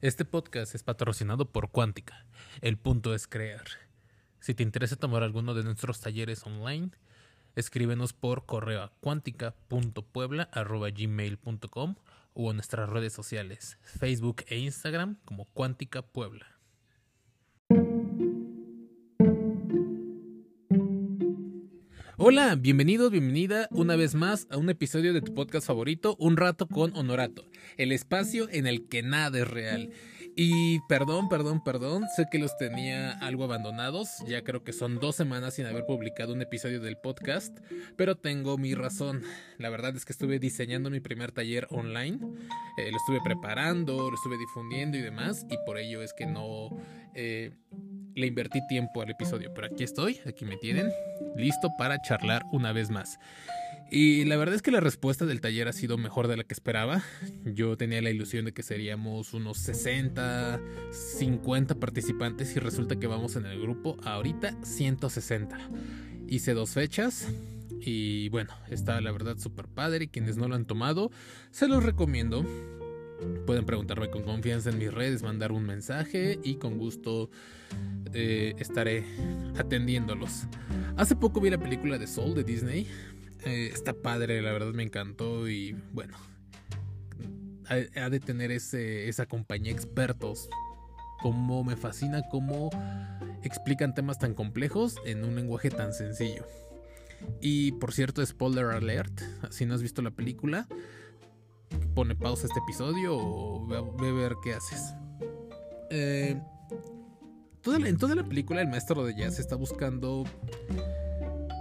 Este podcast es patrocinado por Cuántica. El punto es crear. Si te interesa tomar alguno de nuestros talleres online, escríbenos por correo a cuántica.puebla.gmail.com o en nuestras redes sociales, Facebook e Instagram como Cuántica Puebla. Hola, bienvenidos, bienvenida una vez más a un episodio de tu podcast favorito, Un rato con Honorato, el espacio en el que nada es real. Y perdón, perdón, perdón, sé que los tenía algo abandonados, ya creo que son dos semanas sin haber publicado un episodio del podcast, pero tengo mi razón. La verdad es que estuve diseñando mi primer taller online, eh, lo estuve preparando, lo estuve difundiendo y demás, y por ello es que no... Eh, le invertí tiempo al episodio, pero aquí estoy, aquí me tienen, listo para charlar una vez más. Y la verdad es que la respuesta del taller ha sido mejor de la que esperaba. Yo tenía la ilusión de que seríamos unos 60, 50 participantes y resulta que vamos en el grupo ahorita 160. Hice dos fechas y bueno, está la verdad súper padre quienes no lo han tomado, se los recomiendo. Pueden preguntarme con confianza en mis redes, mandar un mensaje y con gusto eh, estaré atendiéndolos. Hace poco vi la película de Soul de Disney. Eh, está padre, la verdad me encantó y bueno, ha, de tener ese, esa compañía expertos. Como me fascina cómo explican temas tan complejos en un lenguaje tan sencillo. Y por cierto, spoiler alert, si no has visto la película, pone pausa este episodio o ve, a ver qué haces. Eh, en toda la película el maestro de jazz está buscando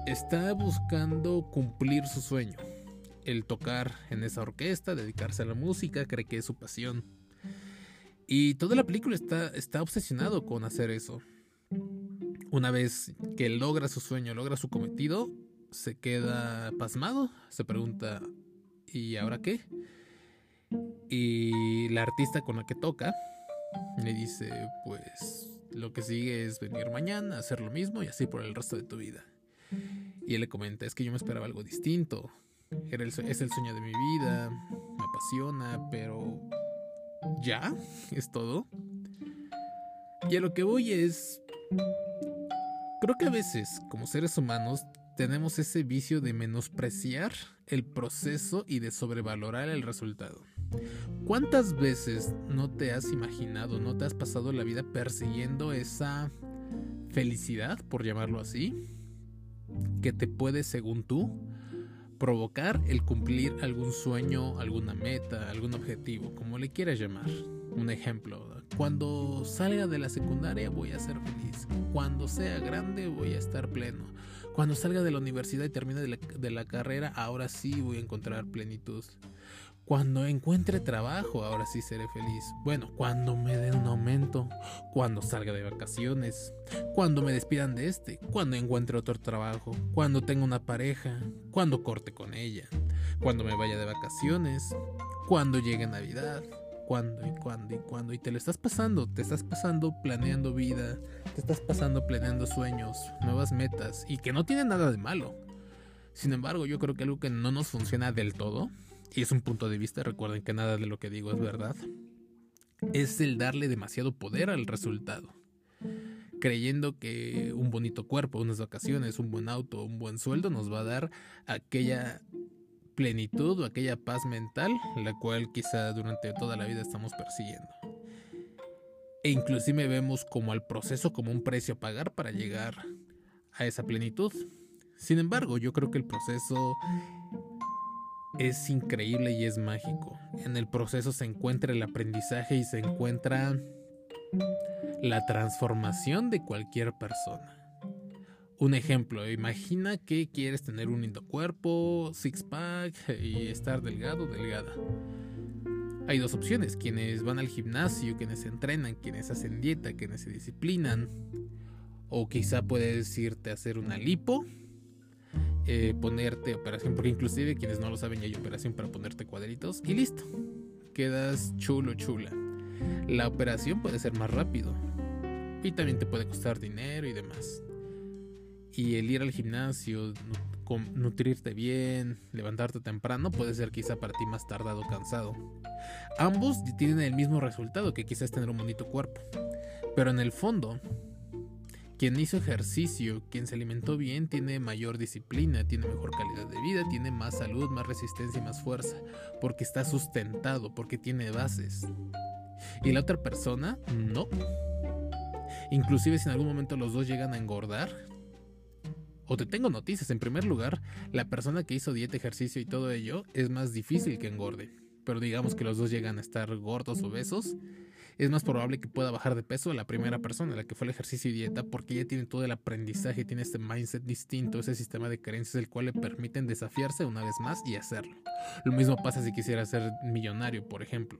está buscando cumplir su sueño. El tocar en esa orquesta, dedicarse a la música, cree que es su pasión. Y toda la película está, está obsesionado con hacer eso. Una vez que logra su sueño, logra su cometido, se queda pasmado, se pregunta, ¿y ahora qué? Y la artista con la que toca le dice, pues lo que sigue es venir mañana, hacer lo mismo y así por el resto de tu vida. Y él le comenta, es que yo me esperaba algo distinto. Era es el sueño de mi vida, me apasiona, pero ya, es todo. Y a lo que voy es, creo que a veces, como seres humanos, tenemos ese vicio de menospreciar el proceso y de sobrevalorar el resultado. ¿Cuántas veces no te has imaginado, no te has pasado la vida persiguiendo esa felicidad, por llamarlo así, que te puede, según tú, provocar el cumplir algún sueño, alguna meta, algún objetivo, como le quieras llamar? Un ejemplo, cuando salga de la secundaria voy a ser feliz, cuando sea grande voy a estar pleno, cuando salga de la universidad y termine de la, de la carrera, ahora sí voy a encontrar plenitud. Cuando encuentre trabajo, ahora sí seré feliz. Bueno, cuando me den un aumento, cuando salga de vacaciones, cuando me despidan de este, cuando encuentre otro trabajo, cuando tenga una pareja, cuando corte con ella, cuando me vaya de vacaciones, cuando llegue Navidad, cuando y cuando y cuando. Y te lo estás pasando, te estás pasando planeando vida, te estás pasando planeando sueños, nuevas metas, y que no tiene nada de malo. Sin embargo, yo creo que algo que no nos funciona del todo y es un punto de vista, recuerden que nada de lo que digo es verdad, es el darle demasiado poder al resultado. Creyendo que un bonito cuerpo, unas vacaciones, un buen auto, un buen sueldo nos va a dar aquella plenitud o aquella paz mental, la cual quizá durante toda la vida estamos persiguiendo. E inclusive vemos como al proceso como un precio a pagar para llegar a esa plenitud. Sin embargo, yo creo que el proceso es increíble y es mágico. En el proceso se encuentra el aprendizaje y se encuentra la transformación de cualquier persona. Un ejemplo, imagina que quieres tener un lindo cuerpo, six pack y estar delgado, delgada. Hay dos opciones, quienes van al gimnasio, quienes entrenan, quienes hacen dieta, quienes se disciplinan. O quizá puedes irte a hacer una lipo eh, ponerte operación, porque inclusive quienes no lo saben ya hay operación para ponerte cuadritos y listo, quedas chulo, chula. La operación puede ser más rápido y también te puede costar dinero y demás. Y el ir al gimnasio, nutrirte bien, levantarte temprano puede ser quizá para ti más tardado, cansado. Ambos tienen el mismo resultado, que quizás tener un bonito cuerpo. Pero en el fondo, quien hizo ejercicio, quien se alimentó bien, tiene mayor disciplina, tiene mejor calidad de vida, tiene más salud, más resistencia y más fuerza, porque está sustentado, porque tiene bases. Y la otra persona, no. Inclusive si en algún momento los dos llegan a engordar, o te tengo noticias, en primer lugar, la persona que hizo dieta, ejercicio y todo ello es más difícil que engorde. Pero digamos que los dos llegan a estar gordos obesos, es más probable que pueda bajar de peso la primera persona, la que fue el ejercicio y dieta, porque ella tiene todo el aprendizaje, tiene este mindset distinto, ese sistema de creencias, el cual le permiten desafiarse una vez más y hacerlo. Lo mismo pasa si quisiera ser millonario, por ejemplo.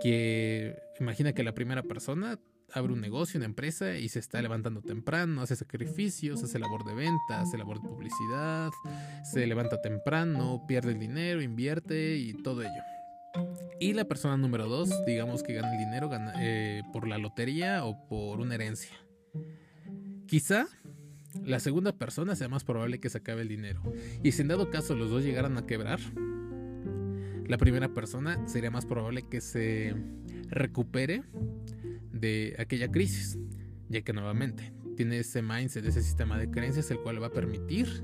Que imagina que la primera persona abre un negocio, una empresa y se está levantando temprano, hace sacrificios, hace labor de venta, hace labor de publicidad, se levanta temprano, pierde el dinero, invierte y todo ello. Y la persona número dos, digamos que gana el dinero eh, por la lotería o por una herencia. Quizá la segunda persona sea más probable que se acabe el dinero. Y si en dado caso los dos llegaran a quebrar, la primera persona sería más probable que se recupere de aquella crisis, ya que nuevamente tiene ese mindset, ese sistema de creencias, el cual va a permitir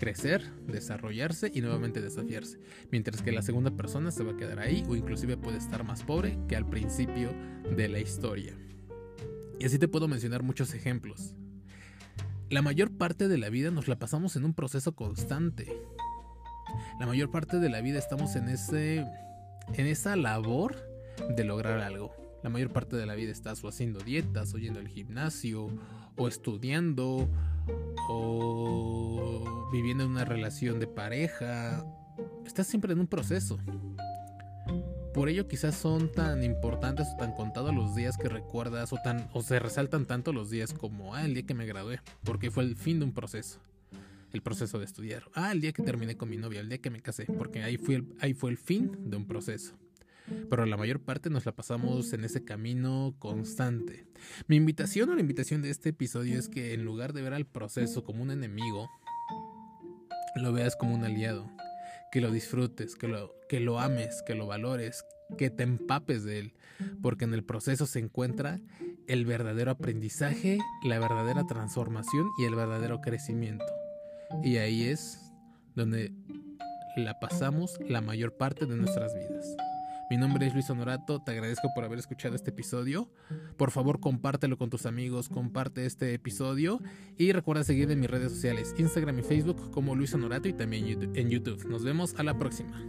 crecer, desarrollarse y nuevamente desafiarse, mientras que la segunda persona se va a quedar ahí o inclusive puede estar más pobre que al principio de la historia. Y así te puedo mencionar muchos ejemplos. La mayor parte de la vida nos la pasamos en un proceso constante. La mayor parte de la vida estamos en ese en esa labor de lograr algo. La mayor parte de la vida estás o haciendo dietas, o yendo al gimnasio, o estudiando, o viviendo en una relación de pareja. Estás siempre en un proceso. Por ello quizás son tan importantes o tan contados los días que recuerdas o, tan, o se resaltan tanto los días como ah, el día que me gradué, porque fue el fin de un proceso. El proceso de estudiar. Ah, el día que terminé con mi novia, el día que me casé, porque ahí fue ahí fue el fin de un proceso pero la mayor parte nos la pasamos en ese camino constante. Mi invitación o la invitación de este episodio es que en lugar de ver al proceso como un enemigo, lo veas como un aliado, que lo disfrutes, que lo, que lo ames, que lo valores, que te empapes de él, porque en el proceso se encuentra el verdadero aprendizaje, la verdadera transformación y el verdadero crecimiento. Y ahí es donde la pasamos la mayor parte de nuestras vidas. Mi nombre es Luis Honorato, te agradezco por haber escuchado este episodio. Por favor, compártelo con tus amigos, comparte este episodio y recuerda seguirme en mis redes sociales, Instagram y Facebook como Luis Honorato y también en YouTube. Nos vemos a la próxima.